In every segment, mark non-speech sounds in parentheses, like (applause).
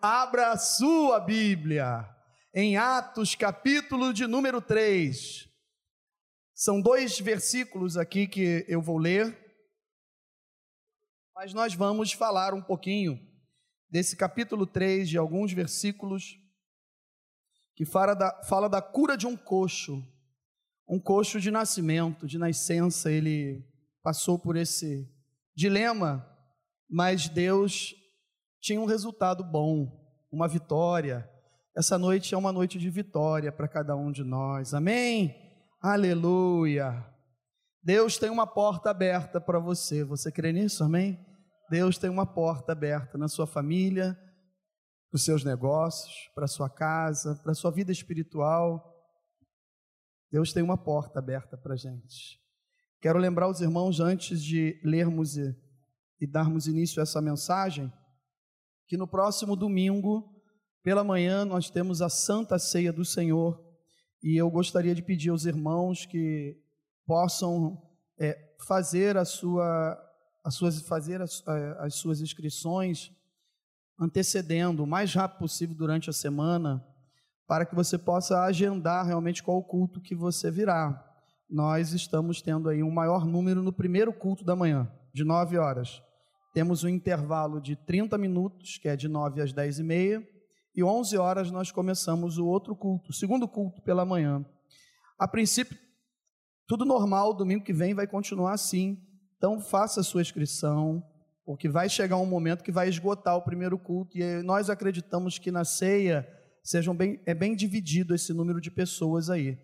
abra a sua Bíblia em Atos, capítulo de número 3. São dois versículos aqui que eu vou ler, mas nós vamos falar um pouquinho desse capítulo 3, de alguns versículos, que fala da, fala da cura de um coxo, um coxo de nascimento, de nascença, ele passou por esse dilema, mas Deus tinha um resultado bom, uma vitória. Essa noite é uma noite de vitória para cada um de nós. Amém? Aleluia. Deus tem uma porta aberta para você. Você crê nisso? Amém? Deus tem uma porta aberta na sua família, para os seus negócios, para a sua casa, para a sua vida espiritual. Deus tem uma porta aberta para a gente. Quero lembrar os irmãos, antes de lermos e, e darmos início a essa mensagem, que no próximo domingo, pela manhã, nós temos a Santa Ceia do Senhor e eu gostaria de pedir aos irmãos que possam é, fazer a sua, as suas, fazer as, as suas inscrições antecedendo o mais rápido possível durante a semana, para que você possa agendar realmente qual culto que você virá. Nós estamos tendo aí um maior número no primeiro culto da manhã, de 9 horas. Temos um intervalo de 30 minutos, que é de 9 às 10 e meia, e 11 horas nós começamos o outro culto, o segundo culto pela manhã. A princípio, tudo normal, domingo que vem vai continuar assim. Então, faça a sua inscrição, porque vai chegar um momento que vai esgotar o primeiro culto, e nós acreditamos que na ceia sejam bem, é bem dividido esse número de pessoas aí.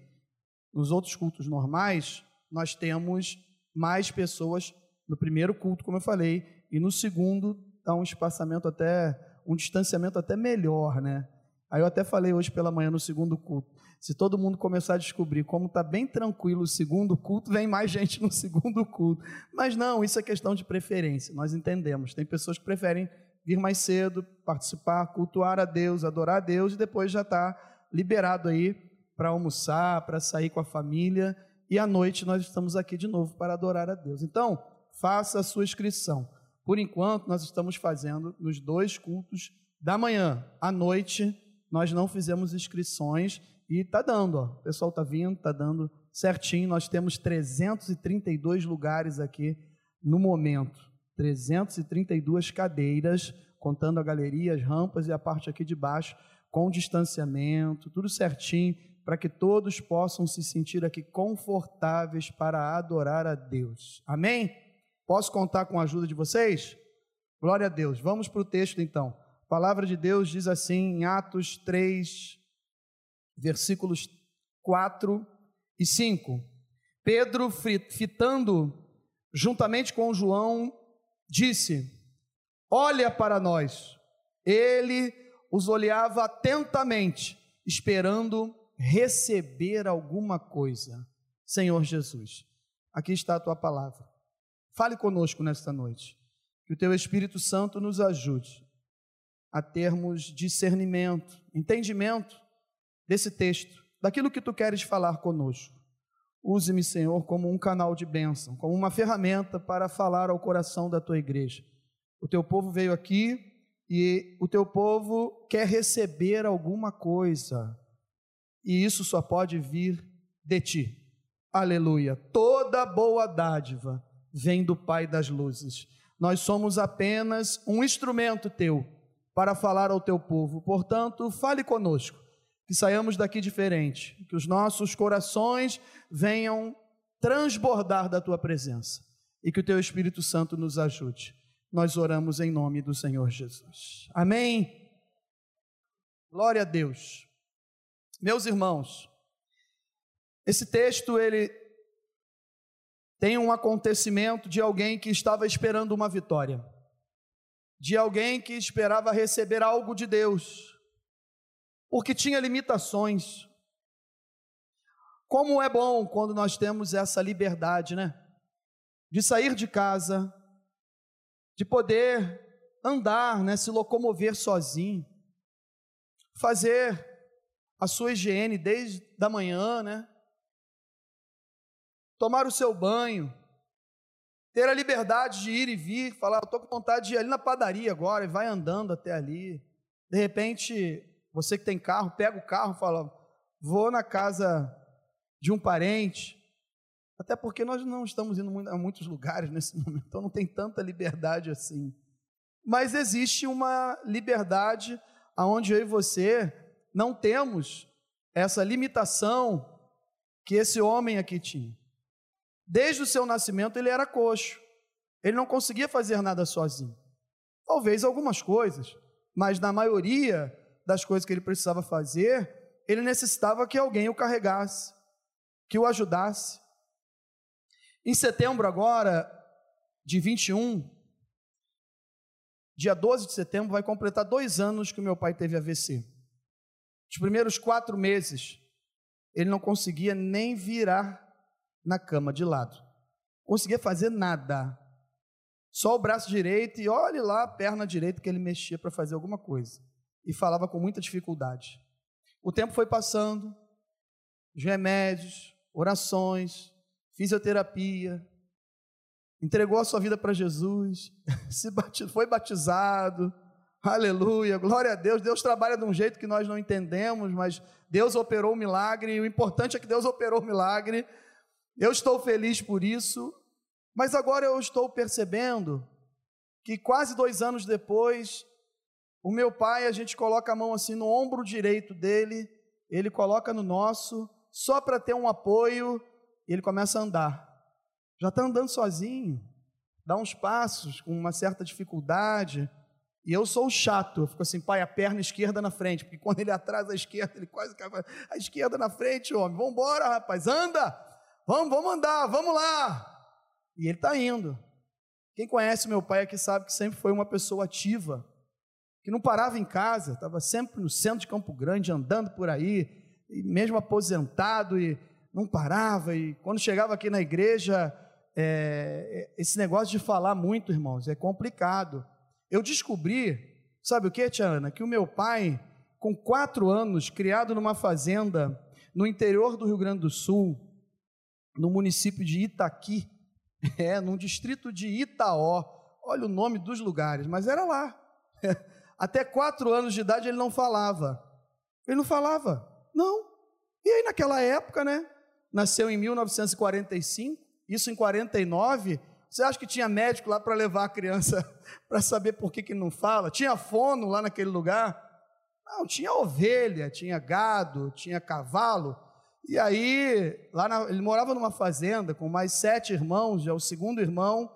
Nos outros cultos normais, nós temos mais pessoas no primeiro culto, como eu falei, e no segundo dá um espaçamento até, um distanciamento até melhor, né? Aí eu até falei hoje pela manhã no segundo culto. Se todo mundo começar a descobrir como está bem tranquilo o segundo culto, vem mais gente no segundo culto. Mas não, isso é questão de preferência, nós entendemos. Tem pessoas que preferem vir mais cedo, participar, cultuar a Deus, adorar a Deus e depois já está liberado aí para almoçar, para sair com a família. E à noite nós estamos aqui de novo para adorar a Deus. Então, faça a sua inscrição. Por enquanto, nós estamos fazendo nos dois cultos da manhã. À noite, nós não fizemos inscrições e está dando, ó. o pessoal está vindo, está dando certinho. Nós temos 332 lugares aqui no momento. 332 cadeiras, contando a galeria, as rampas e a parte aqui de baixo, com distanciamento, tudo certinho, para que todos possam se sentir aqui confortáveis para adorar a Deus. Amém? Posso contar com a ajuda de vocês? Glória a Deus. Vamos para o texto então. A palavra de Deus diz assim em Atos 3, versículos 4 e 5. Pedro, fitando juntamente com João, disse: Olha para nós. Ele os olhava atentamente, esperando receber alguma coisa. Senhor Jesus, aqui está a tua palavra. Fale conosco nesta noite. Que o teu Espírito Santo nos ajude a termos discernimento, entendimento desse texto, daquilo que tu queres falar conosco. Use-me, Senhor, como um canal de bênção, como uma ferramenta para falar ao coração da tua igreja. O teu povo veio aqui e o teu povo quer receber alguma coisa, e isso só pode vir de ti. Aleluia. Toda boa dádiva vem do Pai das luzes. Nós somos apenas um instrumento teu para falar ao teu povo. Portanto, fale conosco, que saiamos daqui diferente, que os nossos corações venham transbordar da tua presença e que o teu Espírito Santo nos ajude. Nós oramos em nome do Senhor Jesus. Amém. Glória a Deus. Meus irmãos, esse texto ele tem um acontecimento de alguém que estava esperando uma vitória, de alguém que esperava receber algo de Deus, porque tinha limitações. Como é bom quando nós temos essa liberdade, né? De sair de casa, de poder andar, né, se locomover sozinho, fazer a sua higiene desde da manhã, né? Tomar o seu banho, ter a liberdade de ir e vir, falar, estou com vontade de ir ali na padaria agora, e vai andando até ali. De repente, você que tem carro, pega o carro fala: vou na casa de um parente. Até porque nós não estamos indo a muitos lugares nesse (laughs) momento, então não tem tanta liberdade assim. Mas existe uma liberdade aonde eu e você não temos essa limitação que esse homem aqui tinha. Desde o seu nascimento ele era coxo. Ele não conseguia fazer nada sozinho. Talvez algumas coisas, mas na maioria das coisas que ele precisava fazer, ele necessitava que alguém o carregasse, que o ajudasse. Em setembro agora, de 21, dia 12 de setembro, vai completar dois anos que meu pai teve AVC. Os primeiros quatro meses, ele não conseguia nem virar na cama de lado. Conseguia fazer nada. Só o braço direito e olhe lá a perna direita que ele mexia para fazer alguma coisa. E falava com muita dificuldade. O tempo foi passando, os remédios, orações, fisioterapia, entregou a sua vida para Jesus, (laughs) se foi batizado, aleluia, glória a Deus. Deus trabalha de um jeito que nós não entendemos, mas Deus operou o milagre, e o importante é que Deus operou o milagre. Eu estou feliz por isso, mas agora eu estou percebendo que quase dois anos depois, o meu pai, a gente coloca a mão assim no ombro direito dele, ele coloca no nosso, só para ter um apoio, e ele começa a andar. Já está andando sozinho, dá uns passos com uma certa dificuldade. E eu sou chato, eu fico assim, pai, a perna esquerda na frente, porque quando ele (laughs) atrasa a esquerda, ele quase cai a esquerda na frente, homem, vamos embora, rapaz, anda, vamos, vamos andar, vamos lá. E ele está indo. Quem conhece meu pai aqui sabe que sempre foi uma pessoa ativa, que não parava em casa, estava sempre no centro de Campo Grande, andando por aí, mesmo aposentado, e não parava, e quando chegava aqui na igreja, é, é esse negócio de falar muito, irmãos, é complicado. Eu descobri, sabe o que, Tiana? Que o meu pai, com quatro anos, criado numa fazenda no interior do Rio Grande do Sul, no município de Itaqui, (laughs) é, num distrito de Itaó, olha o nome dos lugares, mas era lá. (laughs) Até quatro anos de idade ele não falava. Ele não falava, não. E aí naquela época, né? Nasceu em 1945, isso em 49. Você acha que tinha médico lá para levar a criança (laughs) para saber por que, que não fala? Tinha fono lá naquele lugar? Não, tinha ovelha, tinha gado, tinha cavalo. E aí, lá na, ele morava numa fazenda com mais sete irmãos, é o segundo irmão.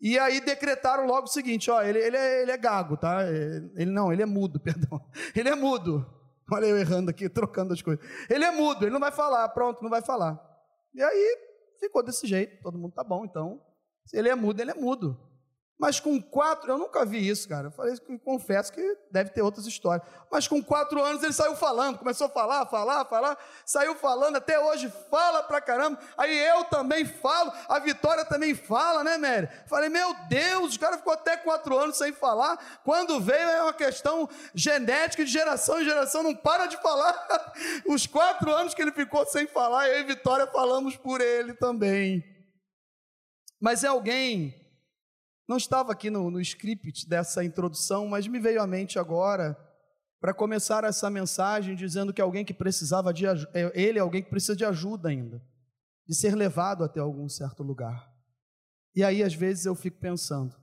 E aí decretaram logo o seguinte: ó, ele, ele, é, ele é gago, tá? Ele não, ele é mudo, (laughs) perdão. Ele é mudo. Olha eu errando aqui, trocando as coisas. Ele é mudo, ele não vai falar, pronto, não vai falar. E aí ficou desse jeito, todo mundo tá bom, então. Se ele é mudo, ele é mudo. Mas com quatro, eu nunca vi isso, cara. Eu falei, confesso que deve ter outras histórias. Mas com quatro anos ele saiu falando, começou a falar, falar, falar, saiu falando, até hoje fala pra caramba. Aí eu também falo, a Vitória também fala, né, Mary? Falei, meu Deus, o cara ficou até quatro anos sem falar. Quando veio é uma questão genética, de geração em geração, não para de falar. (laughs) Os quatro anos que ele ficou sem falar, eu e Vitória falamos por ele também. Mas é alguém não estava aqui no, no script dessa introdução, mas me veio à mente agora para começar essa mensagem dizendo que alguém que precisava de é, ele é alguém que precisa de ajuda ainda, de ser levado até algum certo lugar. E aí às vezes eu fico pensando,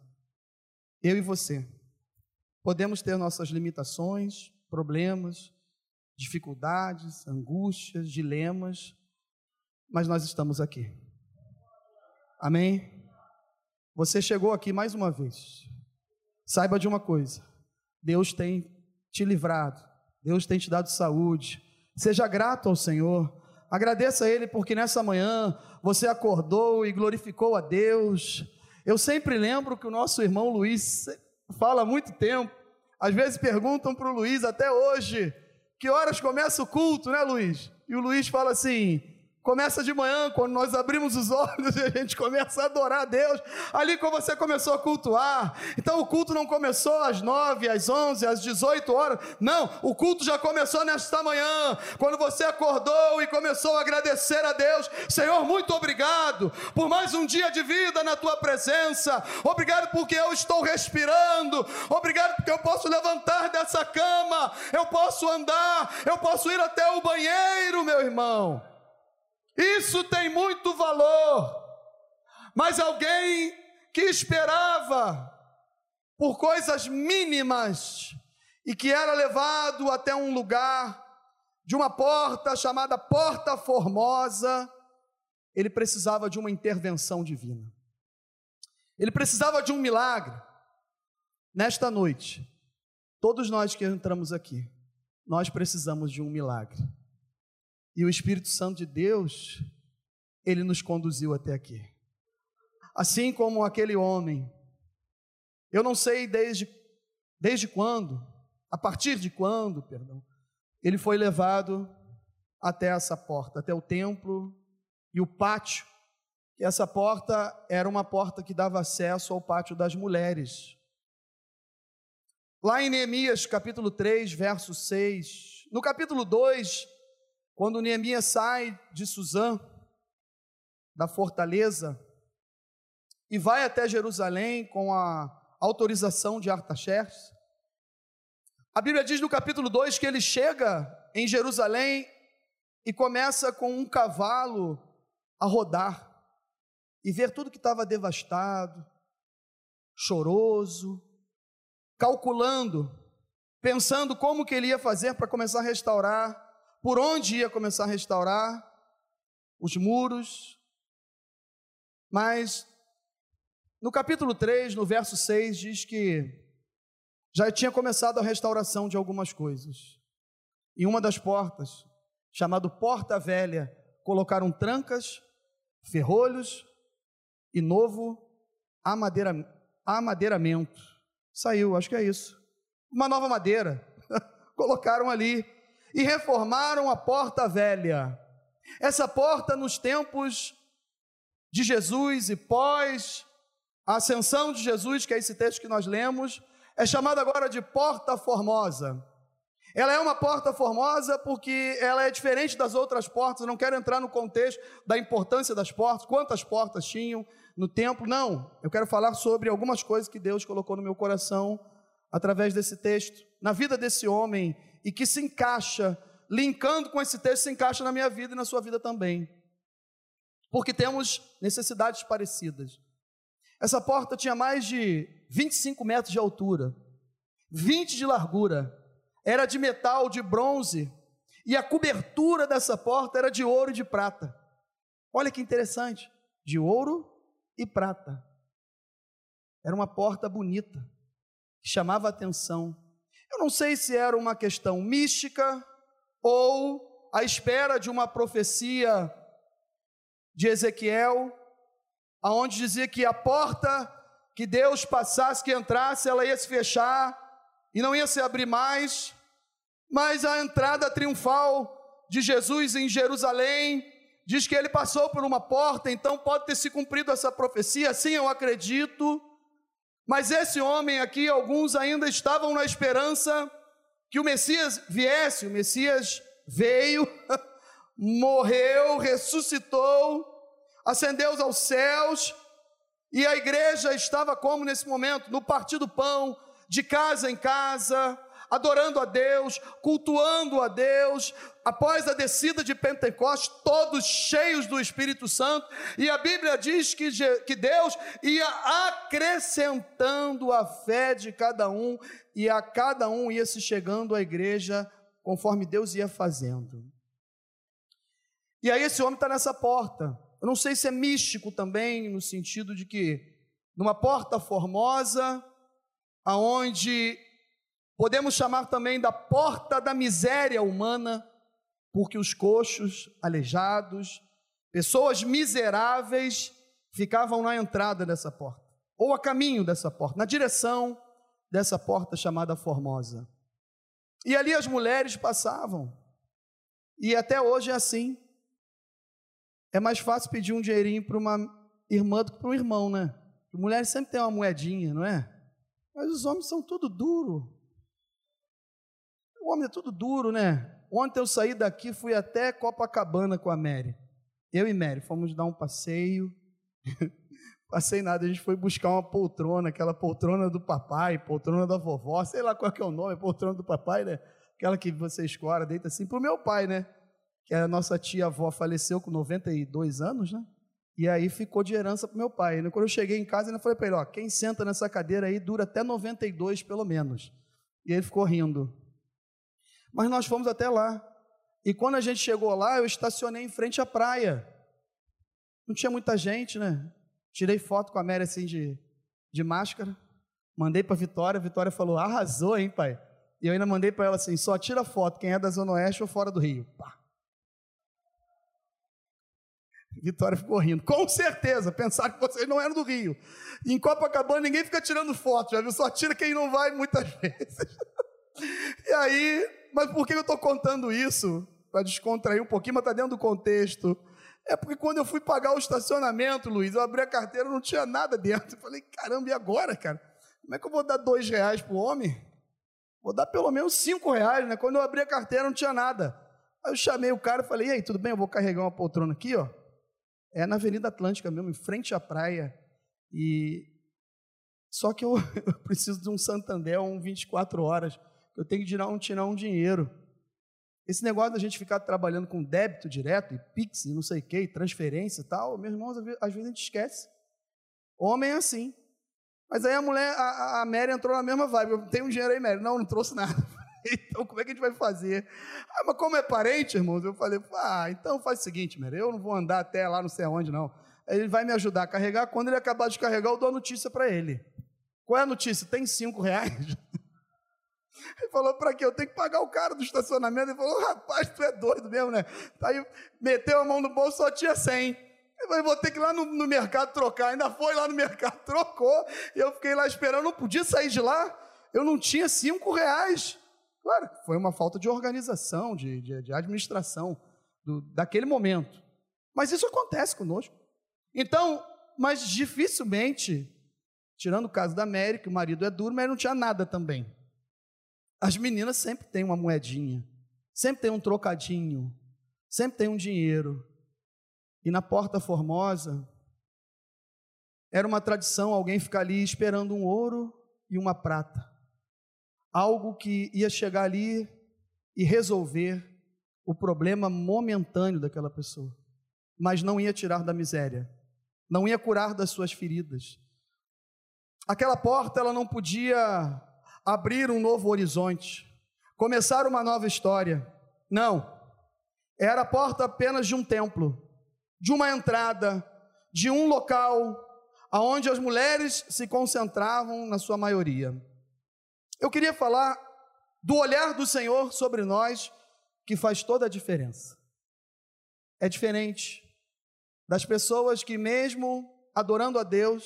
eu e você podemos ter nossas limitações, problemas, dificuldades, angústias, dilemas, mas nós estamos aqui. Amém? Você chegou aqui mais uma vez. Saiba de uma coisa: Deus tem te livrado, Deus tem te dado saúde. Seja grato ao Senhor. Agradeça a Ele porque nessa manhã você acordou e glorificou a Deus. Eu sempre lembro que o nosso irmão Luiz fala há muito tempo. Às vezes perguntam para o Luiz até hoje: que horas começa o culto, né, Luiz? E o Luiz fala assim: Começa de manhã, quando nós abrimos os (laughs) olhos e a gente começa a adorar a Deus. Ali como você começou a cultuar. Então o culto não começou às nove, às onze, às dezoito horas. Não, o culto já começou nesta manhã. Quando você acordou e começou a agradecer a Deus. Senhor, muito obrigado por mais um dia de vida na tua presença. Obrigado porque eu estou respirando. Obrigado porque eu posso levantar dessa cama. Eu posso andar. Eu posso ir até o banheiro, meu irmão. Isso tem muito valor. Mas alguém que esperava por coisas mínimas e que era levado até um lugar de uma porta chamada Porta Formosa, ele precisava de uma intervenção divina. Ele precisava de um milagre. Nesta noite, todos nós que entramos aqui, nós precisamos de um milagre. E o Espírito Santo de Deus, ele nos conduziu até aqui. Assim como aquele homem, eu não sei desde, desde quando, a partir de quando, perdão, ele foi levado até essa porta, até o templo e o pátio. E essa porta era uma porta que dava acesso ao pátio das mulheres. Lá em Neemias capítulo 3, verso 6, no capítulo 2, quando Neemias sai de Suzã, da fortaleza, e vai até Jerusalém com a autorização de Artaxerxes, a Bíblia diz no capítulo 2 que ele chega em Jerusalém e começa com um cavalo a rodar e ver tudo que estava devastado, choroso, calculando, pensando como que ele ia fazer para começar a restaurar por onde ia começar a restaurar os muros. Mas no capítulo 3, no verso 6, diz que já tinha começado a restauração de algumas coisas. Em uma das portas, chamado Porta Velha, colocaram trancas, ferrolhos e novo amadeira, amadeiramento. Saiu, acho que é isso. Uma nova madeira. (laughs) colocaram ali e reformaram a porta velha. Essa porta, nos tempos de Jesus e pós a ascensão de Jesus, que é esse texto que nós lemos, é chamada agora de Porta Formosa. Ela é uma porta formosa porque ela é diferente das outras portas. Eu não quero entrar no contexto da importância das portas, quantas portas tinham no templo. Não, eu quero falar sobre algumas coisas que Deus colocou no meu coração através desse texto, na vida desse homem e que se encaixa, linkando com esse texto, se encaixa na minha vida e na sua vida também. Porque temos necessidades parecidas. Essa porta tinha mais de 25 metros de altura, 20 de largura, era de metal, de bronze, e a cobertura dessa porta era de ouro e de prata. Olha que interessante, de ouro e prata. Era uma porta bonita, que chamava a atenção. Eu não sei se era uma questão mística ou a espera de uma profecia de Ezequiel, aonde dizia que a porta que Deus passasse, que entrasse, ela ia se fechar e não ia se abrir mais, mas a entrada triunfal de Jesus em Jerusalém diz que ele passou por uma porta, então pode ter se cumprido essa profecia, sim, eu acredito. Mas esse homem aqui, alguns ainda estavam na esperança que o Messias viesse, o Messias veio, (laughs) morreu, ressuscitou, ascendeu aos céus, e a igreja estava como nesse momento? No partir do pão, de casa em casa, adorando a Deus, cultuando a Deus, após a descida de Pentecostes, todos cheios do Espírito Santo, e a Bíblia diz que, que Deus ia acrescentando a fé de cada um, e a cada um ia se chegando à igreja conforme Deus ia fazendo. E aí esse homem está nessa porta. Eu não sei se é místico também, no sentido de que numa porta formosa, aonde Podemos chamar também da porta da miséria humana, porque os coxos, aleijados, pessoas miseráveis ficavam na entrada dessa porta, ou a caminho dessa porta, na direção dessa porta chamada Formosa. E ali as mulheres passavam, e até hoje é assim. É mais fácil pedir um dinheirinho para uma irmã do que para um irmão, né? Mulheres sempre tem uma moedinha, não é? Mas os homens são tudo duro. O homem é tudo duro, né? Ontem eu saí daqui, fui até Copacabana com a Mary. Eu e Mary fomos dar um passeio. (laughs) Passei nada, a gente foi buscar uma poltrona, aquela poltrona do papai, poltrona da vovó, sei lá qual que é o nome, poltrona do papai, né? Aquela que você escora, deita assim, para o meu pai, né? Que a nossa tia-avó faleceu com 92 anos, né? E aí ficou de herança para meu pai. Quando eu cheguei em casa, eu falei para ele: ó, quem senta nessa cadeira aí dura até 92 pelo menos. E ele ficou rindo. Mas nós fomos até lá. E quando a gente chegou lá, eu estacionei em frente à praia. Não tinha muita gente, né? Tirei foto com a Mary assim de, de máscara. Mandei para Vitória. A Vitória falou: arrasou, hein, pai? E eu ainda mandei para ela assim: só tira foto quem é da Zona Oeste ou fora do Rio. Pá. Vitória ficou rindo. Com certeza, pensaram que vocês não eram do Rio. Em Copacabana ninguém fica tirando foto, já viu? Só tira quem não vai muitas (laughs) vezes. E aí, mas por que eu estou contando isso? Para descontrair um pouquinho, mas está dentro do contexto. É porque quando eu fui pagar o estacionamento, Luiz, eu abri a carteira não tinha nada dentro. Eu falei, caramba, e agora, cara? Como é que eu vou dar dois reais para o homem? Vou dar pelo menos cinco reais, né? Quando eu abri a carteira não tinha nada. Aí eu chamei o cara e falei, e aí, tudo bem? Eu vou carregar uma poltrona aqui, ó. É na Avenida Atlântica mesmo, em frente à praia. E só que eu, (laughs) eu preciso de um Santander, um 24 horas. Eu tenho que tirar um, tirar um dinheiro. Esse negócio da gente ficar trabalhando com débito direto, e Pix, e não sei o que, e transferência e tal, meus irmãos, às vezes a gente esquece. Homem é assim. Mas aí a mulher, a, a Mary entrou na mesma vibe. Eu tenho um dinheiro aí, Mary. Não, não trouxe nada. (laughs) então como é que a gente vai fazer? Ah, mas como é parente, irmãos, eu falei, ah, então faz o seguinte, Mary, eu não vou andar até lá não sei aonde, não. Ele vai me ajudar a carregar. Quando ele acabar de carregar, eu dou a notícia para ele. Qual é a notícia? Tem cinco reais? (laughs) Ele falou, para quê? Eu tenho que pagar o cara do estacionamento. Ele falou, rapaz, tu é doido mesmo, né? Aí meteu a mão no bolso, só tinha 100. Eu falei, vou ter que ir lá no, no mercado trocar. Ainda foi lá no mercado, (laughs) trocou. E eu fiquei lá esperando, não podia sair de lá. Eu não tinha cinco reais. Claro, foi uma falta de organização, de, de, de administração do, daquele momento. Mas isso acontece conosco. Então, mas dificilmente, tirando o caso da Mary, que o marido é duro, mas não tinha nada também. As meninas sempre têm uma moedinha, sempre tem um trocadinho, sempre tem um dinheiro. E na Porta Formosa, era uma tradição alguém ficar ali esperando um ouro e uma prata. Algo que ia chegar ali e resolver o problema momentâneo daquela pessoa, mas não ia tirar da miséria, não ia curar das suas feridas. Aquela porta ela não podia abrir um novo horizonte, começar uma nova história. Não. Era a porta apenas de um templo, de uma entrada, de um local aonde as mulheres se concentravam na sua maioria. Eu queria falar do olhar do Senhor sobre nós que faz toda a diferença. É diferente das pessoas que mesmo adorando a Deus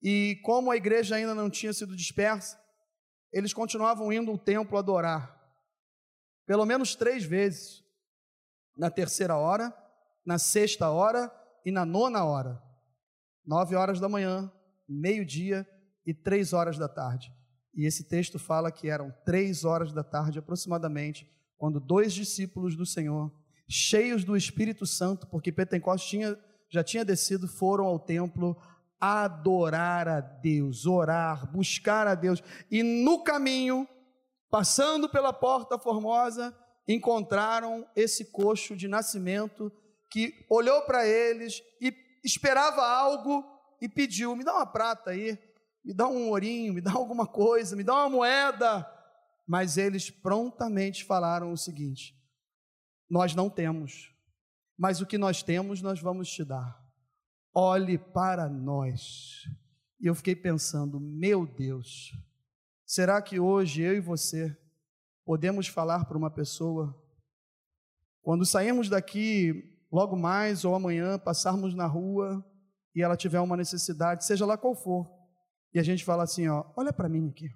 e como a igreja ainda não tinha sido dispersa, eles continuavam indo ao templo adorar. Pelo menos três vezes. Na terceira hora, na sexta hora e na nona hora. Nove horas da manhã, meio-dia e três horas da tarde. E esse texto fala que eram três horas da tarde aproximadamente, quando dois discípulos do Senhor, cheios do Espírito Santo, porque Pentecostes tinha, já tinha descido, foram ao templo adorar a Deus, orar, buscar a Deus. E no caminho, passando pela porta formosa, encontraram esse coxo de nascimento que olhou para eles e esperava algo e pediu: me dá uma prata aí, me dá um ourinho, me dá alguma coisa, me dá uma moeda. Mas eles prontamente falaram o seguinte: nós não temos, mas o que nós temos nós vamos te dar olhe para nós. E eu fiquei pensando, meu Deus, será que hoje eu e você podemos falar para uma pessoa, quando sairmos daqui, logo mais ou amanhã, passarmos na rua e ela tiver uma necessidade, seja lá qual for, e a gente fala assim: ó, olha para mim aqui.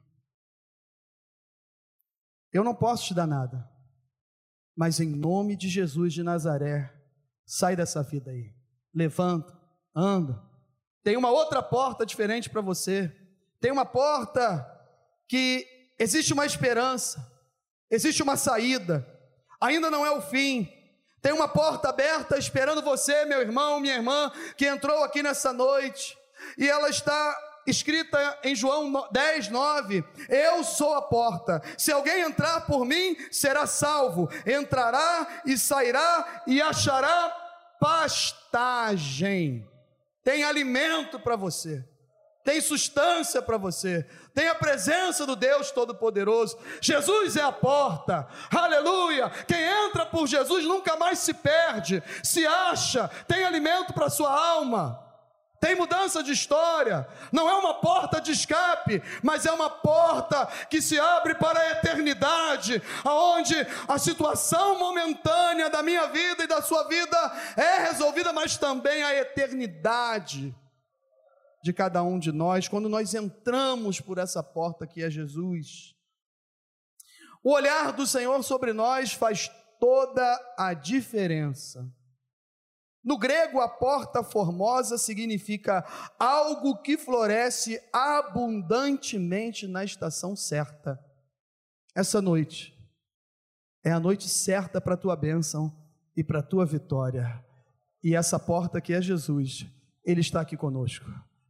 Eu não posso te dar nada, mas em nome de Jesus de Nazaré, Sai dessa vida aí. Levanta, anda. Tem uma outra porta diferente para você. Tem uma porta que existe uma esperança, existe uma saída. Ainda não é o fim. Tem uma porta aberta esperando você, meu irmão, minha irmã, que entrou aqui nessa noite. E ela está escrita em João 10, 9: Eu sou a porta, se alguém entrar por mim, será salvo, entrará e sairá e achará pastagem. Tem alimento para você, tem substância para você, tem a presença do Deus Todo-Poderoso. Jesus é a porta, aleluia. Quem entra por Jesus nunca mais se perde, se acha, tem alimento para sua alma tem mudança de história, não é uma porta de escape, mas é uma porta que se abre para a eternidade, aonde a situação momentânea da minha vida e da sua vida é resolvida, mas também a eternidade de cada um de nós, quando nós entramos por essa porta que é Jesus. O olhar do Senhor sobre nós faz toda a diferença. No grego, a porta formosa significa algo que floresce abundantemente na estação certa. Essa noite é a noite certa para a tua bênção e para a tua vitória. E essa porta que é Jesus, Ele está aqui conosco,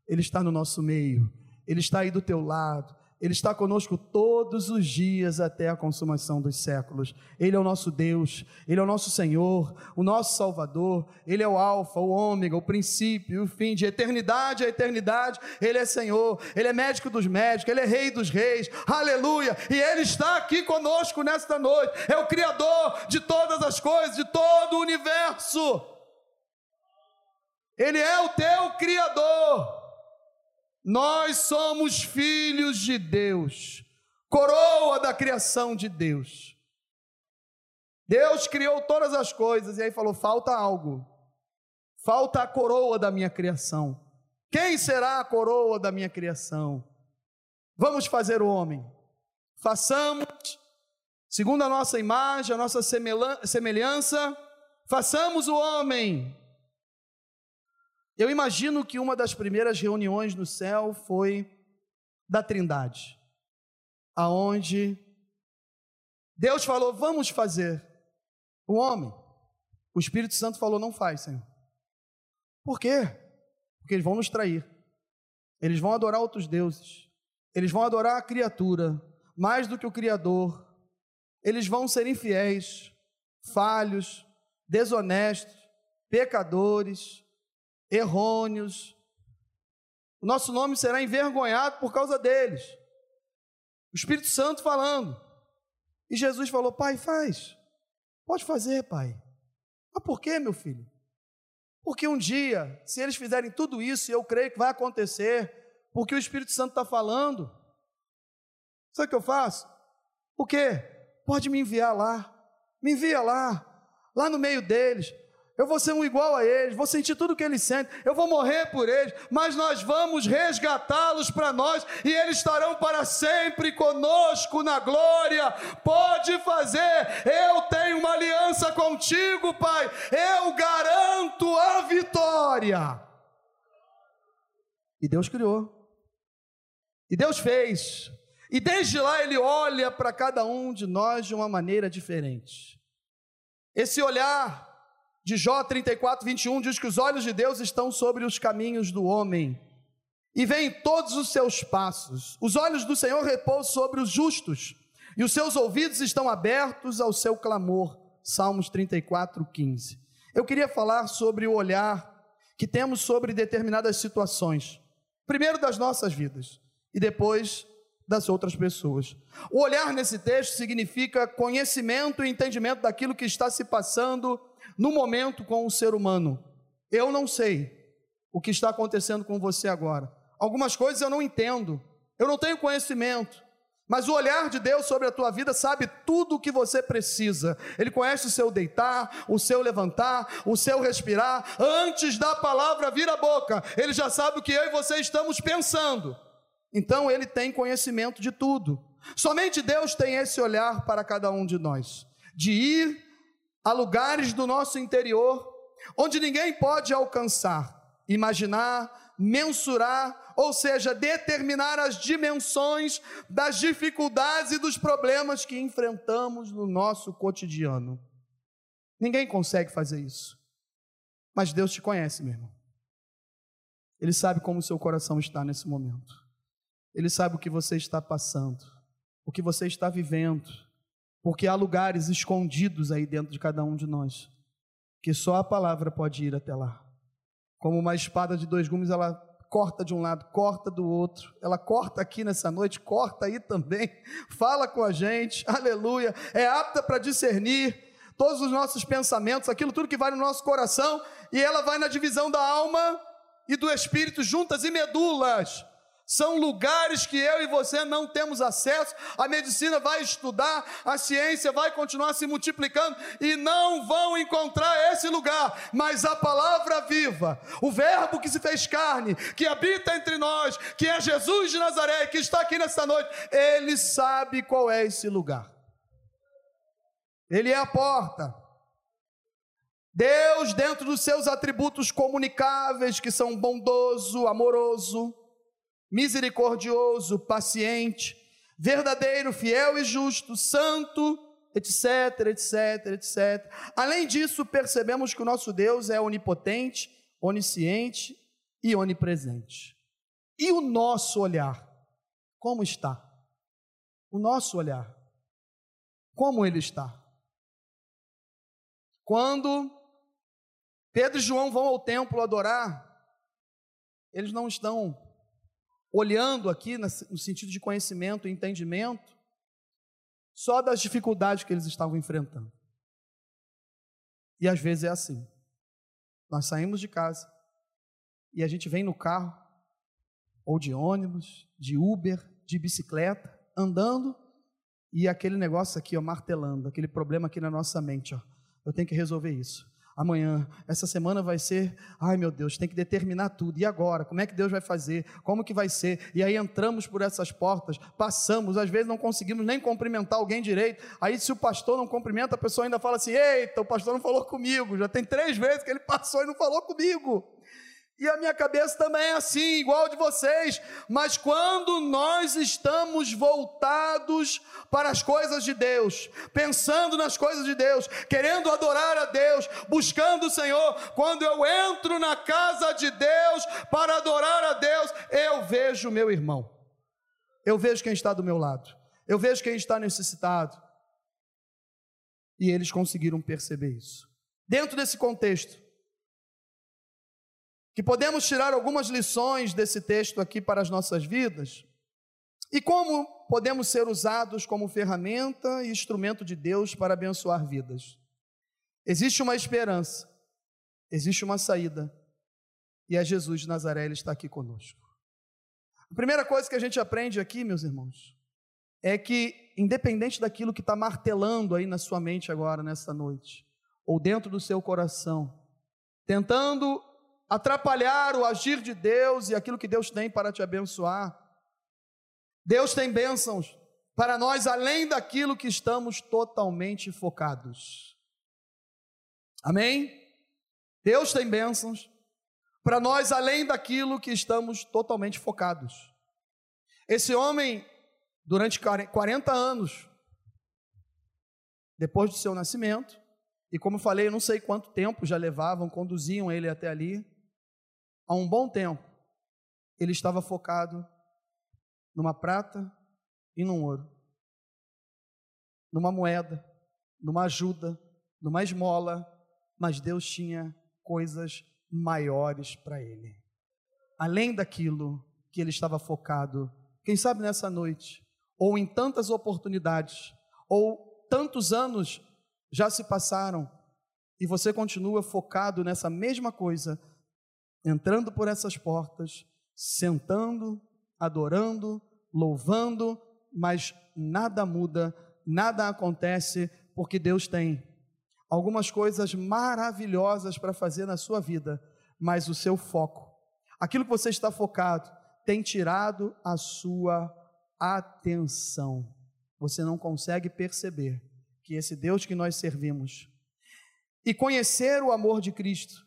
Ele está no nosso meio, Ele está aí do teu lado, ele está conosco todos os dias até a consumação dos séculos. Ele é o nosso Deus, Ele é o nosso Senhor, o nosso Salvador. Ele é o Alfa, o Ômega, o princípio, o fim, de eternidade a eternidade. Ele é Senhor, Ele é médico dos médicos, Ele é Rei dos reis. Aleluia! E Ele está aqui conosco nesta noite. É o Criador de todas as coisas, de todo o universo. Ele é o teu Criador. Nós somos filhos de Deus, coroa da criação de Deus. Deus criou todas as coisas e aí falou: falta algo, falta a coroa da minha criação. Quem será a coroa da minha criação? Vamos fazer o homem, façamos, segundo a nossa imagem, a nossa semelhança, façamos o homem eu imagino que uma das primeiras reuniões no céu foi da Trindade, aonde Deus falou: "Vamos fazer o homem". O Espírito Santo falou: "Não faz, Senhor". Por quê? Porque eles vão nos trair. Eles vão adorar outros deuses. Eles vão adorar a criatura mais do que o criador. Eles vão ser infiéis, falhos, desonestos, pecadores, errôneos. O nosso nome será envergonhado por causa deles. O Espírito Santo falando. E Jesus falou: Pai, faz. Pode fazer, Pai. Mas por quê, meu filho? Porque um dia, se eles fizerem tudo isso, e eu creio que vai acontecer, porque o Espírito Santo está falando, sabe o que eu faço? O quê? Pode me enviar lá. Me envia lá, lá no meio deles eu vou ser um igual a eles, vou sentir tudo o que eles sentem, eu vou morrer por eles, mas nós vamos resgatá-los para nós e eles estarão para sempre conosco na glória. Pode fazer, eu tenho uma aliança contigo, Pai, eu garanto a vitória. E Deus criou, e Deus fez, e desde lá Ele olha para cada um de nós de uma maneira diferente. Esse olhar de Jó 34, 21 diz que os olhos de Deus estão sobre os caminhos do homem e veem todos os seus passos. Os olhos do Senhor repousam sobre os justos e os seus ouvidos estão abertos ao seu clamor. Salmos 34, 15. Eu queria falar sobre o olhar que temos sobre determinadas situações. Primeiro das nossas vidas e depois das outras pessoas. O olhar nesse texto significa conhecimento e entendimento daquilo que está se passando no momento com o ser humano. Eu não sei o que está acontecendo com você agora. Algumas coisas eu não entendo, eu não tenho conhecimento. Mas o olhar de Deus sobre a tua vida sabe tudo o que você precisa. Ele conhece o seu deitar, o seu levantar, o seu respirar. Antes da palavra vir à boca, ele já sabe o que eu e você estamos pensando. Então ele tem conhecimento de tudo. Somente Deus tem esse olhar para cada um de nós, de ir a lugares do nosso interior onde ninguém pode alcançar, imaginar, mensurar, ou seja, determinar as dimensões das dificuldades e dos problemas que enfrentamos no nosso cotidiano. Ninguém consegue fazer isso. Mas Deus te conhece, meu irmão. Ele sabe como o seu coração está nesse momento. Ele sabe o que você está passando, o que você está vivendo, porque há lugares escondidos aí dentro de cada um de nós, que só a palavra pode ir até lá. Como uma espada de dois gumes, ela corta de um lado, corta do outro. Ela corta aqui nessa noite, corta aí também. (laughs) Fala com a gente, (laughs) aleluia. É apta para discernir todos os nossos pensamentos, aquilo tudo que vai no nosso coração, e ela vai na divisão da alma e do espírito juntas e medulas. São lugares que eu e você não temos acesso. A medicina vai estudar, a ciência vai continuar se multiplicando e não vão encontrar esse lugar. Mas a palavra viva, o Verbo que se fez carne, que habita entre nós, que é Jesus de Nazaré, que está aqui nessa noite, ele sabe qual é esse lugar. Ele é a porta. Deus, dentro dos seus atributos comunicáveis, que são bondoso, amoroso, misericordioso, paciente, verdadeiro, fiel e justo, santo, etc, etc, etc. Além disso, percebemos que o nosso Deus é onipotente, onisciente e onipresente. E o nosso olhar, como está? O nosso olhar, como ele está? Quando Pedro e João vão ao templo adorar, eles não estão olhando aqui no sentido de conhecimento e entendimento, só das dificuldades que eles estavam enfrentando. E às vezes é assim. Nós saímos de casa e a gente vem no carro, ou de ônibus, de Uber, de bicicleta, andando, e aquele negócio aqui, ó, martelando, aquele problema aqui na nossa mente, ó. Eu tenho que resolver isso amanhã, essa semana vai ser, ai meu Deus, tem que determinar tudo. E agora? Como é que Deus vai fazer? Como que vai ser? E aí entramos por essas portas, passamos, às vezes não conseguimos nem cumprimentar alguém direito. Aí se o pastor não cumprimenta, a pessoa ainda fala assim: "Eita, o pastor não falou comigo". Já tem três vezes que ele passou e não falou comigo. E a minha cabeça também é assim, igual de vocês. Mas quando nós estamos voltados para as coisas de Deus, pensando nas coisas de Deus, querendo adorar a Deus, buscando o Senhor, quando eu entro na casa de Deus para adorar a Deus, eu vejo meu irmão. Eu vejo quem está do meu lado. Eu vejo quem está necessitado. E eles conseguiram perceber isso. Dentro desse contexto, que podemos tirar algumas lições desse texto aqui para as nossas vidas e como podemos ser usados como ferramenta e instrumento de Deus para abençoar vidas. Existe uma esperança, existe uma saída, e é Jesus de Nazaré, ele está aqui conosco. A primeira coisa que a gente aprende aqui, meus irmãos, é que, independente daquilo que está martelando aí na sua mente agora, nessa noite, ou dentro do seu coração, tentando atrapalhar o agir de Deus e aquilo que Deus tem para te abençoar. Deus tem bênçãos para nós além daquilo que estamos totalmente focados. Amém? Deus tem bênçãos para nós além daquilo que estamos totalmente focados. Esse homem, durante 40 anos, depois do seu nascimento, e como falei, eu não sei quanto tempo já levavam, conduziam ele até ali, há um bom tempo, ele estava focado numa prata e num ouro, numa moeda, numa ajuda, numa esmola, mas Deus tinha coisas maiores para ele. Além daquilo que ele estava focado, quem sabe nessa noite, ou em tantas oportunidades, ou tantos anos já se passaram e você continua focado nessa mesma coisa, entrando por essas portas, sentando, adorando, louvando, mas nada muda, nada acontece, porque Deus tem algumas coisas maravilhosas para fazer na sua vida, mas o seu foco, aquilo que você está focado, tem tirado a sua atenção. Você não consegue perceber que esse Deus que nós servimos, e conhecer o amor de Cristo,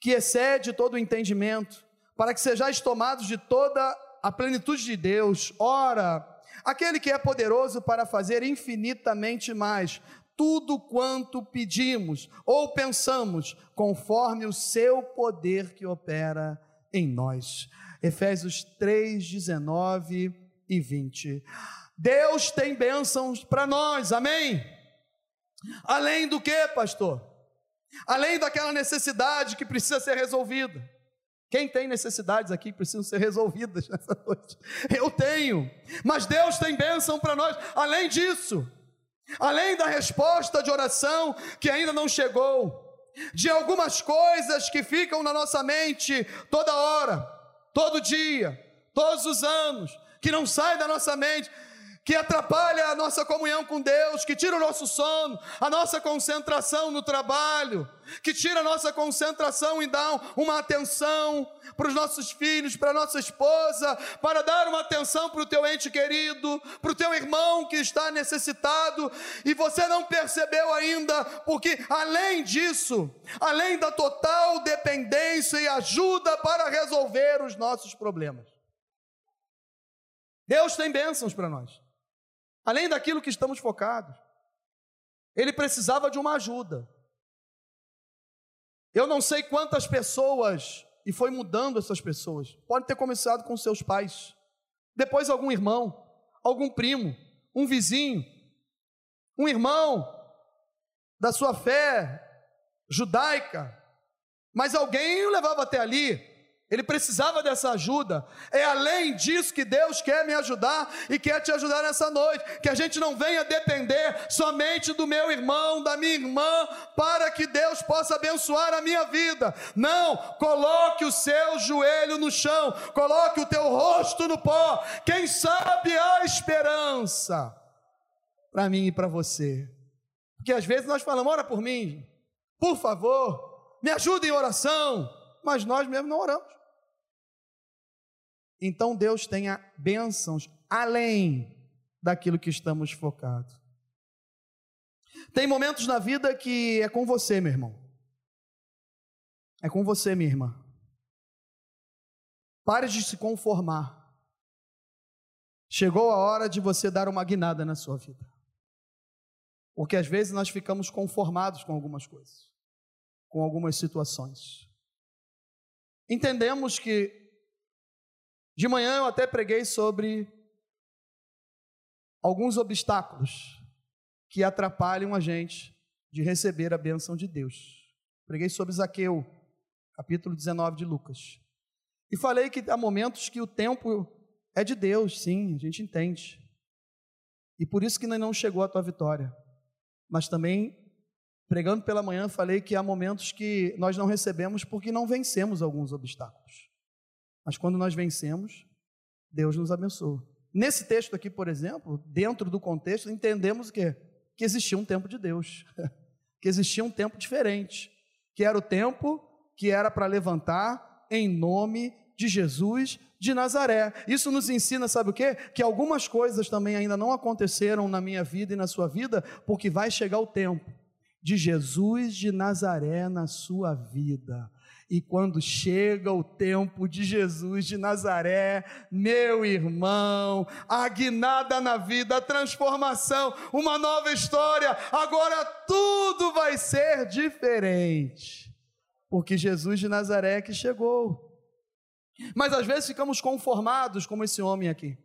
que excede todo o entendimento, para que sejais tomados de toda a plenitude de Deus. Ora, aquele que é poderoso para fazer infinitamente mais tudo quanto pedimos ou pensamos, conforme o seu poder que opera em nós. Efésios 3, 19 e 20. Deus tem bênçãos para nós, amém? Além do que, pastor? Além daquela necessidade que precisa ser resolvida. Quem tem necessidades aqui que precisam ser resolvidas (laughs) nessa noite? Eu tenho, mas Deus tem bênção para nós. Além disso, além da resposta de oração que ainda não chegou, de algumas coisas que ficam na nossa mente toda hora, todo dia, todos os anos, que não saem da nossa mente que atrapalha a nossa comunhão com Deus, que tira o nosso sono, a nossa concentração no trabalho, que tira a nossa concentração em dar uma atenção para os nossos filhos, para a nossa esposa, para dar uma atenção para o teu ente querido, para o teu irmão que está necessitado, e você não percebeu ainda, porque além disso, além da total dependência e ajuda para resolver os nossos problemas, Deus tem bênçãos para nós além daquilo que estamos focados. Ele precisava de uma ajuda. Eu não sei quantas pessoas, e foi mudando essas pessoas, pode ter começado com seus pais, depois algum irmão, algum primo, um vizinho, um irmão da sua fé judaica, mas alguém o levava até ali, ele precisava dessa ajuda. É além disso que Deus quer me ajudar e quer te ajudar nessa noite. Que a gente não venha depender somente do meu irmão, da minha irmã, para que Deus possa abençoar a minha vida. Não, coloque o seu joelho no chão, coloque o teu rosto no pó. Quem sabe a esperança para mim e para você. Porque às vezes nós falamos, ora por mim, por favor, me ajude em oração, mas nós mesmos não oramos. Então Deus tenha bênçãos além daquilo que estamos focados. Tem momentos na vida que é com você, meu irmão. É com você, minha irmã. Pare de se conformar. Chegou a hora de você dar uma guinada na sua vida. Porque às vezes nós ficamos conformados com algumas coisas, com algumas situações. Entendemos que de manhã eu até preguei sobre alguns obstáculos que atrapalham a gente de receber a bênção de Deus. Preguei sobre Zaqueu, capítulo 19 de Lucas. E falei que há momentos que o tempo é de Deus, sim, a gente entende. E por isso que não chegou a tua vitória. Mas também, pregando pela manhã, falei que há momentos que nós não recebemos porque não vencemos alguns obstáculos. Mas quando nós vencemos, Deus nos abençoa. Nesse texto aqui, por exemplo, dentro do contexto, entendemos que que existia um tempo de Deus, (laughs) que existia um tempo diferente, que era o tempo que era para levantar em nome de Jesus de Nazaré. Isso nos ensina, sabe o quê? Que algumas coisas também ainda não aconteceram na minha vida e na sua vida, porque vai chegar o tempo de Jesus de Nazaré na sua vida. E quando chega o tempo de Jesus de Nazaré, meu irmão, a guinada na vida, a transformação, uma nova história, agora tudo vai ser diferente. Porque Jesus de Nazaré é que chegou. Mas às vezes ficamos conformados como esse homem aqui,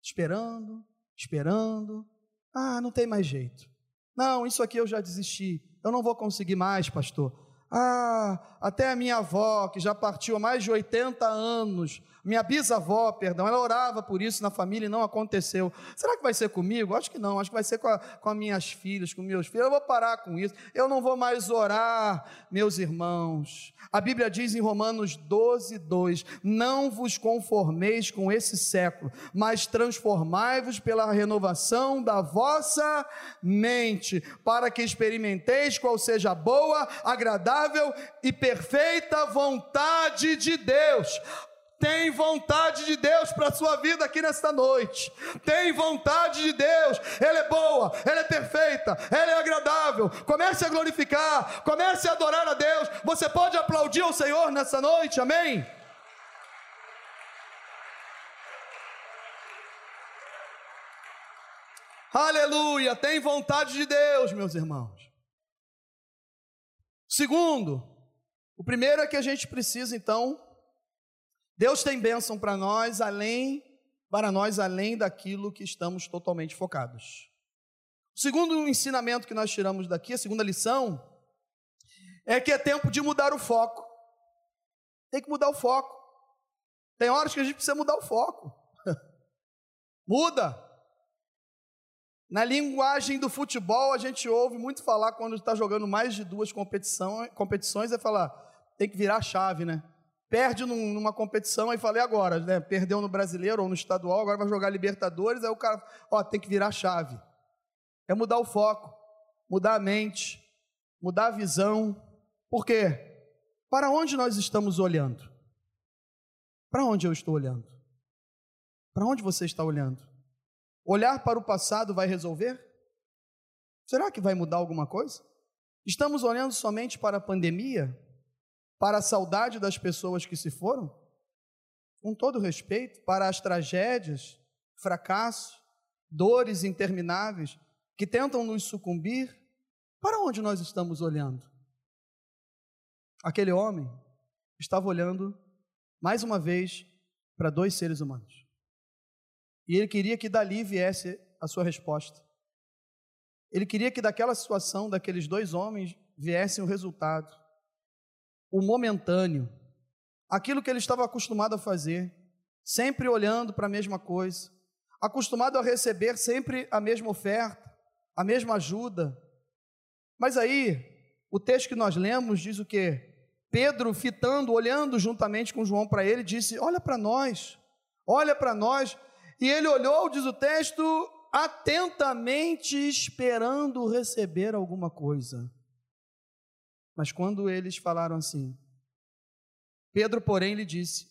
esperando, esperando. Ah, não tem mais jeito. Não, isso aqui eu já desisti. Eu não vou conseguir mais, pastor. Ah, até a minha avó, que já partiu há mais de 80 anos, minha bisavó, perdão, ela orava por isso na família e não aconteceu. Será que vai ser comigo? Acho que não, acho que vai ser com, a, com as minhas filhas, com meus filhos. Eu vou parar com isso. Eu não vou mais orar, meus irmãos. A Bíblia diz em Romanos 12, 2: Não vos conformeis com esse século, mas transformai-vos pela renovação da vossa mente, para que experimenteis qual seja a boa, agradável e perfeita vontade de Deus. Tem vontade de Deus para a sua vida aqui nesta noite. Tem vontade de Deus. Ela é boa, ela é perfeita, ela é agradável. Comece a glorificar, comece a adorar a Deus. Você pode aplaudir o Senhor nessa noite, amém? Aleluia, tem vontade de Deus, meus irmãos. Segundo, o primeiro é que a gente precisa então, Deus tem bênção para nós além para nós além daquilo que estamos totalmente focados. O segundo ensinamento que nós tiramos daqui, a segunda lição, é que é tempo de mudar o foco. Tem que mudar o foco. Tem horas que a gente precisa mudar o foco. (laughs) Muda. Na linguagem do futebol, a gente ouve muito falar quando está jogando mais de duas competição, competições, é falar, tem que virar a chave, né? Perde num, numa competição, aí falei agora, né? Perdeu no brasileiro ou no estadual, agora vai jogar Libertadores, aí o cara, ó, tem que virar chave. É mudar o foco, mudar a mente, mudar a visão. Por quê? Para onde nós estamos olhando? Para onde eu estou olhando? Para onde você está olhando? Olhar para o passado vai resolver? Será que vai mudar alguma coisa? Estamos olhando somente para a pandemia? Para a saudade das pessoas que se foram? Com todo respeito, para as tragédias, fracassos, dores intermináveis que tentam nos sucumbir? Para onde nós estamos olhando? Aquele homem estava olhando, mais uma vez, para dois seres humanos. E ele queria que dali viesse a sua resposta. Ele queria que daquela situação, daqueles dois homens, viesse o resultado, o momentâneo, aquilo que ele estava acostumado a fazer, sempre olhando para a mesma coisa, acostumado a receber sempre a mesma oferta, a mesma ajuda. Mas aí, o texto que nós lemos diz o que? Pedro, fitando, olhando juntamente com João para ele, disse: Olha para nós, olha para nós, e ele olhou, diz o texto, atentamente esperando receber alguma coisa. Mas quando eles falaram assim, Pedro, porém, lhe disse: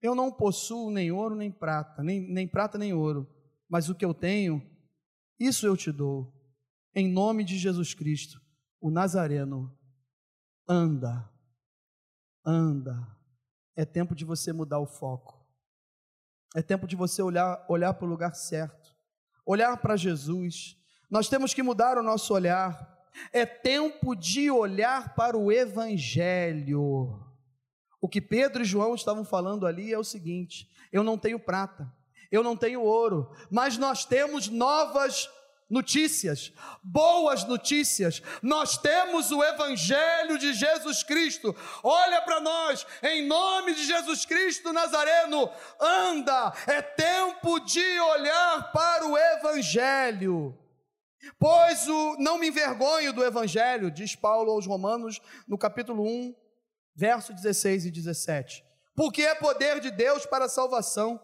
Eu não possuo nem ouro nem prata, nem, nem prata nem ouro, mas o que eu tenho, isso eu te dou. Em nome de Jesus Cristo, o Nazareno, anda, anda. É tempo de você mudar o foco. É tempo de você olhar, olhar para o lugar certo, olhar para Jesus. Nós temos que mudar o nosso olhar. É tempo de olhar para o Evangelho. O que Pedro e João estavam falando ali é o seguinte: eu não tenho prata, eu não tenho ouro, mas nós temos novas notícias, boas notícias. Nós temos o Evangelho de Jesus Cristo. Olha para nós, em nome de Jesus Cristo Nazareno, anda, é tempo de olhar para o Evangelho. Pois o não me envergonho do Evangelho, diz Paulo aos Romanos, no capítulo 1, verso 16 e 17. Porque é poder de Deus para a salvação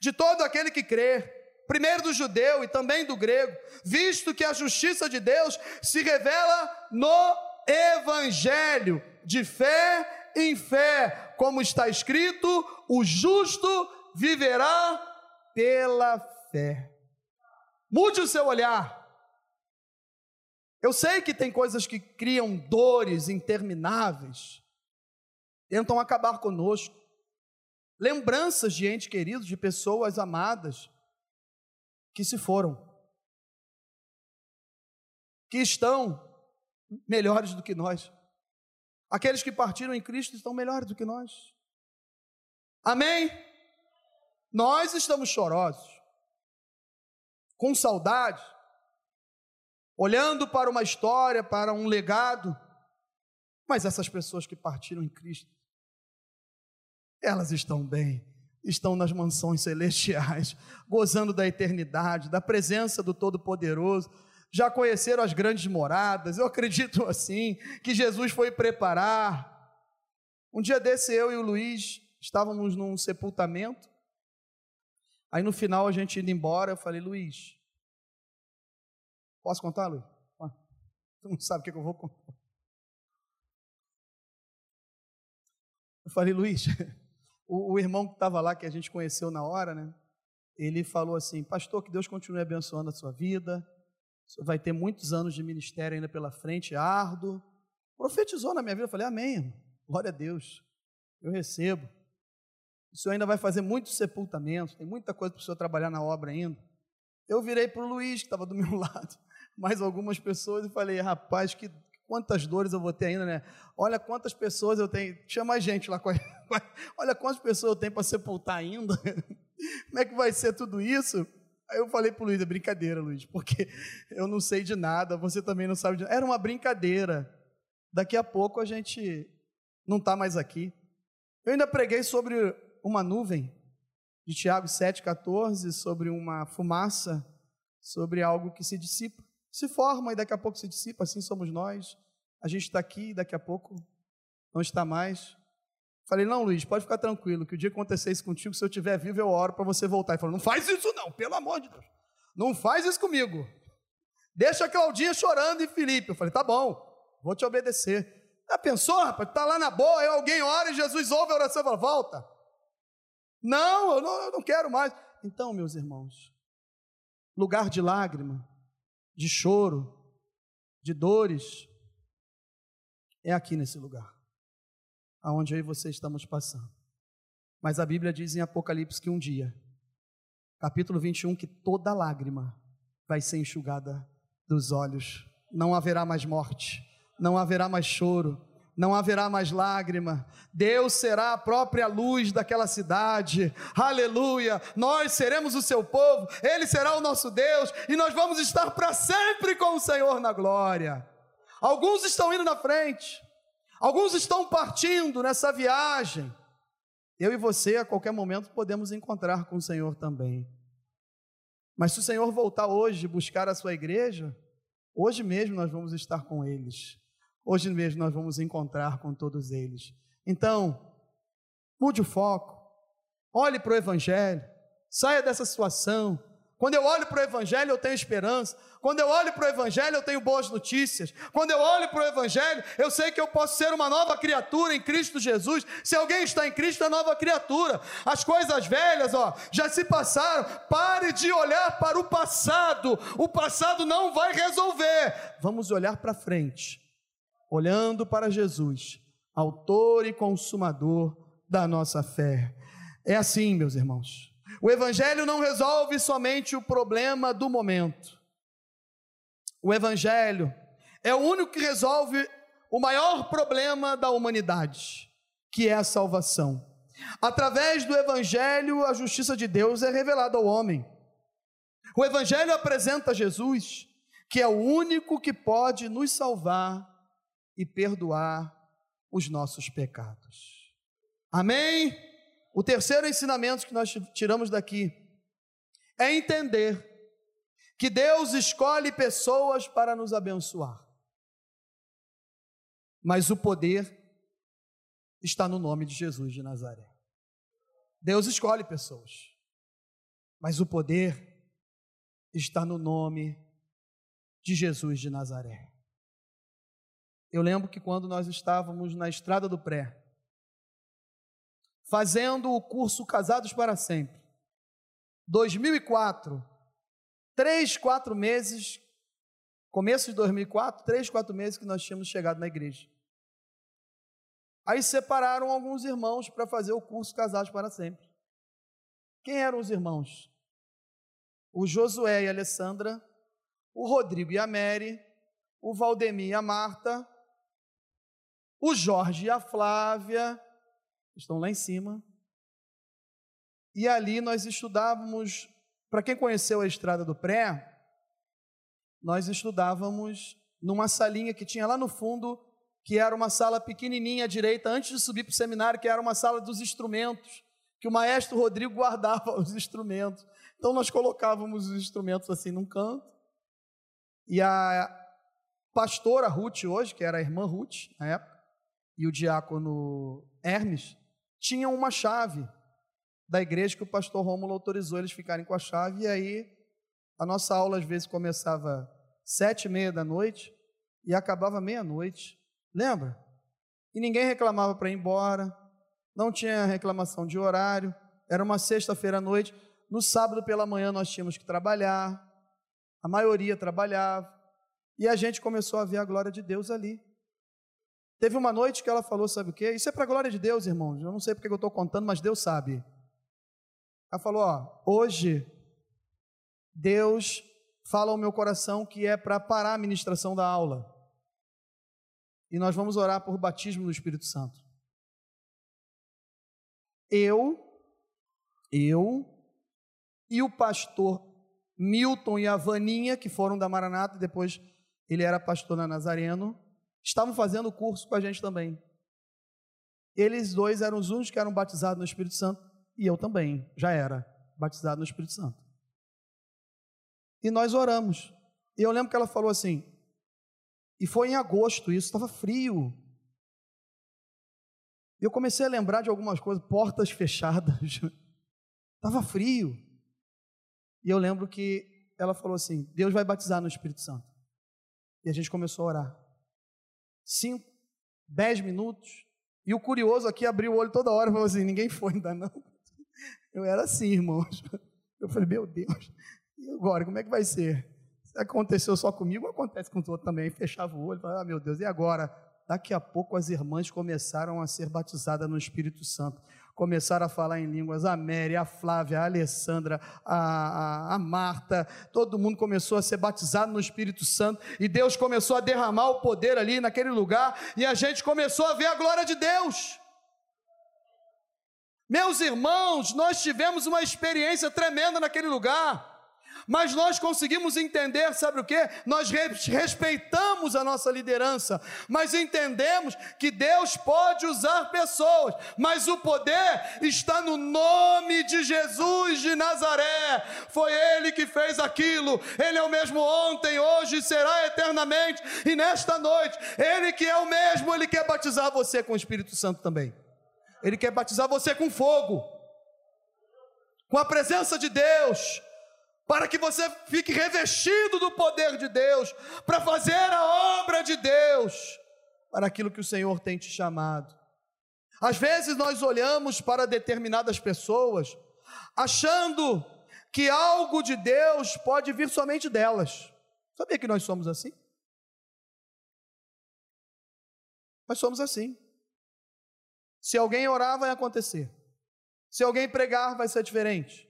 de todo aquele que crê primeiro do judeu e também do grego, visto que a justiça de Deus se revela no evangelho, de fé em fé, como está escrito: o justo viverá pela fé. Mude o seu olhar. Eu sei que tem coisas que criam dores intermináveis, tentam acabar conosco. Lembranças de entes queridos, de pessoas amadas, que se foram, que estão melhores do que nós. Aqueles que partiram em Cristo estão melhores do que nós. Amém? Nós estamos chorosos, com saudade, olhando para uma história, para um legado, mas essas pessoas que partiram em Cristo, elas estão bem, estão nas mansões celestiais, (laughs) gozando da eternidade, da presença do Todo-Poderoso. Já conheceram as grandes moradas, eu acredito (laughs) assim, que Jesus foi preparar. Um dia desse, eu e o Luiz estávamos num sepultamento. Aí no final, a gente indo embora, eu falei, Luiz, posso contar, Luiz? Tu não sabe o que eu vou contar. Eu falei, Luiz, (laughs) o, o irmão que estava lá, que a gente conheceu na hora, né? Ele falou assim: Pastor, que Deus continue abençoando a sua vida, senhor vai ter muitos anos de ministério ainda pela frente, árduo. Profetizou na minha vida, eu falei, amém, irmão. glória a Deus, eu recebo. O senhor ainda vai fazer muitos sepultamentos, tem muita coisa para o senhor trabalhar na obra ainda. Eu virei para o Luiz, que estava do meu (laughs) lado, mais algumas pessoas, e falei, rapaz, que quantas dores eu vou ter ainda, né? Olha quantas pessoas eu tenho. Tinha mais gente lá (laughs) com a... Olha quantas pessoas eu tenho para sepultar ainda. (laughs) Como é que vai ser tudo isso? Aí eu falei para o Luiz, é brincadeira, Luiz, porque eu não sei de nada, você também não sabe de nada. Era uma brincadeira. Daqui a pouco a gente não está mais aqui. Eu ainda preguei sobre uma nuvem, de Tiago 7,14, sobre uma fumaça, sobre algo que se dissipa. Se forma e daqui a pouco se dissipa, assim somos nós. A gente está aqui e daqui a pouco não está mais. Falei, não, Luiz, pode ficar tranquilo, que o dia que acontecer isso contigo, se eu estiver vivo, eu oro para você voltar. Ele falou, não faz isso não, pelo amor de Deus. Não faz isso comigo. Deixa a Claudinha chorando e Felipe. Eu falei, tá bom, vou te obedecer. Já pensou, rapaz? Está lá na boa, aí alguém ora e Jesus ouve a oração e fala, volta. Não eu, não, eu não quero mais. Então, meus irmãos, lugar de lágrima, de choro, de dores, é aqui nesse lugar aonde eu e você estamos passando. Mas a Bíblia diz em Apocalipse que um dia, capítulo 21, que toda lágrima vai ser enxugada dos olhos. Não haverá mais morte, não haverá mais choro, não haverá mais lágrima. Deus será a própria luz daquela cidade. Aleluia! Nós seremos o seu povo, ele será o nosso Deus e nós vamos estar para sempre com o Senhor na glória. Alguns estão indo na frente, Alguns estão partindo nessa viagem. Eu e você, a qualquer momento, podemos encontrar com o Senhor também. Mas se o Senhor voltar hoje buscar a sua igreja, hoje mesmo nós vamos estar com eles. Hoje mesmo nós vamos encontrar com todos eles. Então, mude o foco, olhe para o Evangelho, saia dessa situação, quando eu olho para o Evangelho, eu tenho esperança. Quando eu olho para o Evangelho, eu tenho boas notícias. Quando eu olho para o Evangelho, eu sei que eu posso ser uma nova criatura em Cristo Jesus. Se alguém está em Cristo, é nova criatura. As coisas velhas, ó, já se passaram. Pare de olhar para o passado. O passado não vai resolver. Vamos olhar para frente, olhando para Jesus, Autor e Consumador da nossa fé. É assim, meus irmãos. O Evangelho não resolve somente o problema do momento. O Evangelho é o único que resolve o maior problema da humanidade, que é a salvação. Através do Evangelho, a justiça de Deus é revelada ao homem. O Evangelho apresenta Jesus, que é o único que pode nos salvar e perdoar os nossos pecados. Amém? O terceiro ensinamento que nós tiramos daqui é entender que Deus escolhe pessoas para nos abençoar. Mas o poder está no nome de Jesus de Nazaré. Deus escolhe pessoas, mas o poder está no nome de Jesus de Nazaré. Eu lembro que quando nós estávamos na estrada do pré, fazendo o curso Casados para Sempre. 2004, três, quatro meses, começo de 2004, três, quatro meses que nós tínhamos chegado na igreja. Aí separaram alguns irmãos para fazer o curso Casados para Sempre. Quem eram os irmãos? O Josué e a Alessandra, o Rodrigo e a Mary, o Valdemir e a Marta, o Jorge e a Flávia, estão lá em cima. E ali nós estudávamos, para quem conheceu a estrada do pré, nós estudávamos numa salinha que tinha lá no fundo, que era uma sala pequenininha à direita, antes de subir para o seminário, que era uma sala dos instrumentos, que o maestro Rodrigo guardava (laughs) os instrumentos. Então nós colocávamos os instrumentos assim num canto, e a pastora Ruth hoje, que era a irmã Ruth na época, e o diácono Hermes, tinham uma chave da igreja que o pastor Rômulo autorizou eles ficarem com a chave, e aí a nossa aula às vezes começava sete e meia da noite e acabava meia-noite, lembra? E ninguém reclamava para ir embora, não tinha reclamação de horário, era uma sexta-feira à noite, no sábado pela manhã nós tínhamos que trabalhar, A maioria trabalhava. E a gente começou a ver a glória de Deus ali. Teve uma noite que ela falou: Sabe o quê? Isso é para a glória de Deus, irmãos. Eu não sei porque eu estou contando, mas Deus sabe. Ela falou: Ó, hoje Deus fala ao meu coração que é para parar a ministração da aula. E nós vamos orar por batismo no Espírito Santo. Eu, eu e o pastor Milton e a Vaninha, que foram da Maranata, depois ele era pastor na Nazareno, estavam fazendo o curso com a gente também. Eles dois eram os únicos que eram batizados no Espírito Santo, e eu também, já era batizado no Espírito Santo. E nós oramos. E eu lembro que ela falou assim, e foi em agosto isso, estava frio. E eu comecei a lembrar de algumas coisas, portas fechadas, (laughs) estava frio. E eu lembro que ela falou assim: Deus vai batizar no Espírito Santo. E a gente começou a orar. Cinco, dez minutos. E o curioso aqui abriu o olho toda hora e falou assim: ninguém foi ainda não. (laughs) Eu era assim, irmãos. (laughs) Eu falei: meu Deus, e agora? Como é que vai ser? Se aconteceu só comigo, acontece com os outros também. Fechava o olho, falava: ah, meu Deus, e agora? Daqui a pouco as irmãs começaram a ser batizadas no Espírito Santo começaram a falar em línguas, a Mary, a Flávia, a Alessandra, a, a, a, Marta, todo mundo começou a ser batizado no Espírito Santo, e Deus começou a derramar o poder ali naquele lugar, e a gente começou a ver a glória de Deus. Meus irmãos, nós tivemos uma experiência tremenda naquele lugar. Mas nós conseguimos entender, sabe o que? Nós respeitamos a nossa liderança, mas entendemos que Deus pode usar pessoas, mas o poder está no nome de Jesus de Nazaré. Foi Ele que fez aquilo, Ele é o mesmo ontem, hoje será eternamente, e nesta noite, Ele que é o mesmo, Ele quer batizar você com o Espírito Santo também. Ele quer batizar você com fogo, com a presença de Deus para que você fique revestido do poder de Deus, para fazer a obra de Deus, para aquilo que o Senhor tem te chamado. Às vezes nós olhamos para determinadas pessoas, achando que algo de Deus pode vir somente delas. Sabia que nós somos assim? Nós somos assim. Se alguém orar, vai acontecer. Se alguém pregar, vai ser diferente.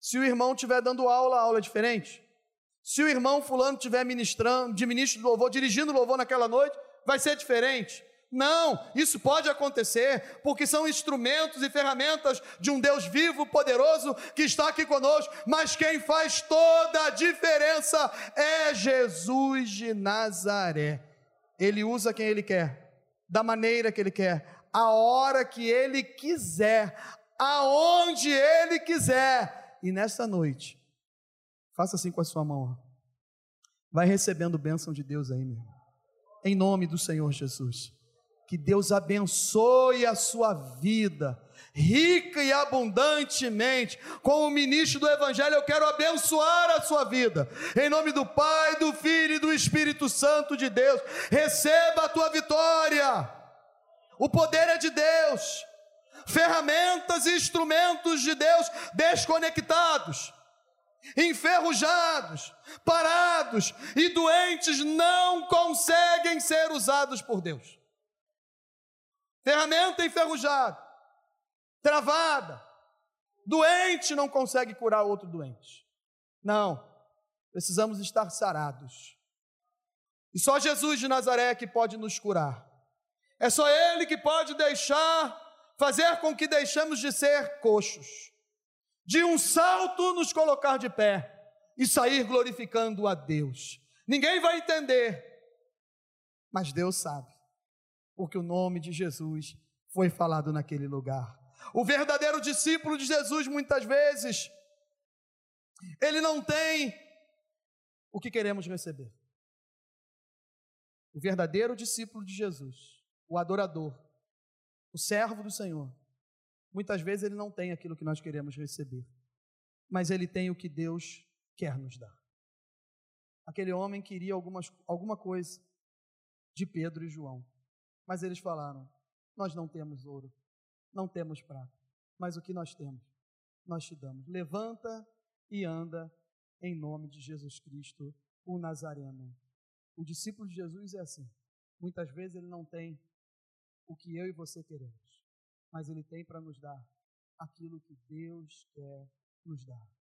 Se o irmão estiver dando aula, a aula é diferente. Se o irmão fulano estiver ministrando, de ministro do louvor, dirigindo louvor naquela noite, vai ser diferente. Não, isso pode acontecer, porque são instrumentos e ferramentas de um Deus vivo, poderoso, que está aqui conosco, mas quem faz toda a diferença é Jesus de Nazaré. Ele usa quem ele quer, da maneira que ele quer, a hora que ele quiser, aonde ele quiser e nesta noite, faça assim com a sua mão. Vai recebendo bênção de Deus aí, meu. Em nome do Senhor Jesus. Que Deus abençoe a sua vida, rica e abundantemente. Como ministro do Evangelho, eu quero abençoar a sua vida. Em nome do Pai, do Filho e do Espírito Santo de Deus. Receba a tua vitória. O poder é de Deus ferramentas e instrumentos de Deus desconectados, enferrujados, parados e doentes não conseguem ser usados por Deus. Ferramenta enferrujada, travada, doente não consegue curar outro doente. Não, precisamos estar sarados. E só Jesus de Nazaré que pode nos curar. É só Ele que pode deixar fazer com que deixemos de ser coxos, de um salto nos colocar de pé e sair glorificando a Deus. Ninguém vai entender, mas Deus sabe, porque o nome de Jesus foi falado naquele lugar. O verdadeiro discípulo de Jesus, muitas vezes, ele não tem o que queremos receber. O verdadeiro discípulo de Jesus, o adorador, o servo do Senhor, muitas vezes ele não tem aquilo que nós queremos receber, mas ele tem o que Deus quer nos dar. Aquele homem queria algumas, alguma coisa de Pedro e João, mas eles falaram: Nós não temos ouro, não temos prata, mas o que nós temos, nós te damos. Levanta e anda em nome de Jesus Cristo, o Nazareno. O discípulo de Jesus é assim. Muitas vezes ele não tem o que eu e você queremos, mas ele tem para nos dar aquilo que Deus quer nos dar.